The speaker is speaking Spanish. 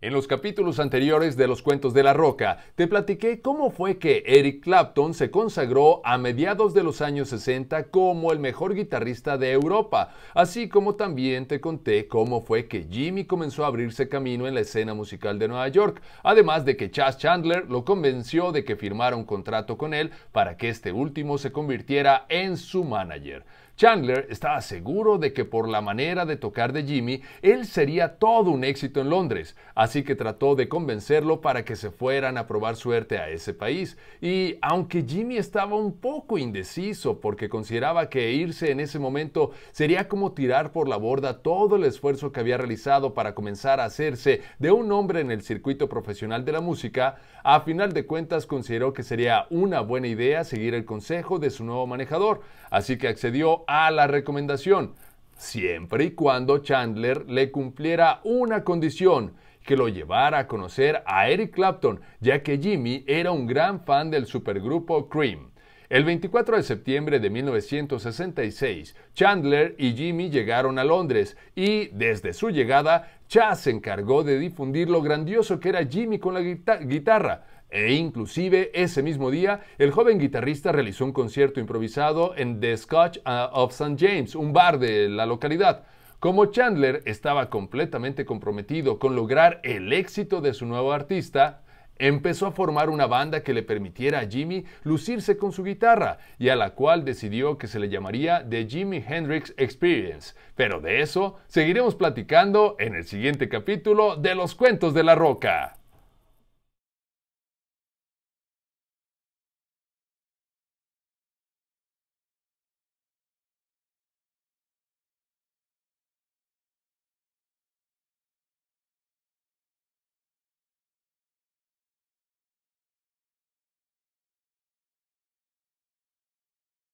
En los capítulos anteriores de Los Cuentos de la Roca, te platiqué cómo fue que Eric Clapton se consagró a mediados de los años 60 como el mejor guitarrista de Europa, así como también te conté cómo fue que Jimmy comenzó a abrirse camino en la escena musical de Nueva York, además de que Chas Chandler lo convenció de que firmara un contrato con él para que este último se convirtiera en su manager. Chandler estaba seguro de que por la manera de tocar de Jimmy, él sería todo un éxito en Londres, que trató de convencerlo para que se fueran a probar suerte a ese país. Y aunque Jimmy estaba un poco indeciso porque consideraba que irse en ese momento sería como tirar por la borda todo el esfuerzo que había realizado para comenzar a hacerse de un hombre en el circuito profesional de la música, a final de cuentas consideró que sería una buena idea seguir el consejo de su nuevo manejador, así que accedió a la recomendación, siempre y cuando Chandler le cumpliera una condición, que lo llevara a conocer a Eric Clapton, ya que Jimmy era un gran fan del supergrupo Cream. El 24 de septiembre de 1966, Chandler y Jimmy llegaron a Londres y desde su llegada, Chas se encargó de difundir lo grandioso que era Jimmy con la guitarra, e inclusive ese mismo día, el joven guitarrista realizó un concierto improvisado en The Scotch uh, of St. James, un bar de la localidad. Como Chandler estaba completamente comprometido con lograr el éxito de su nuevo artista, empezó a formar una banda que le permitiera a Jimmy lucirse con su guitarra y a la cual decidió que se le llamaría The Jimi Hendrix Experience. Pero de eso seguiremos platicando en el siguiente capítulo de Los Cuentos de la Roca.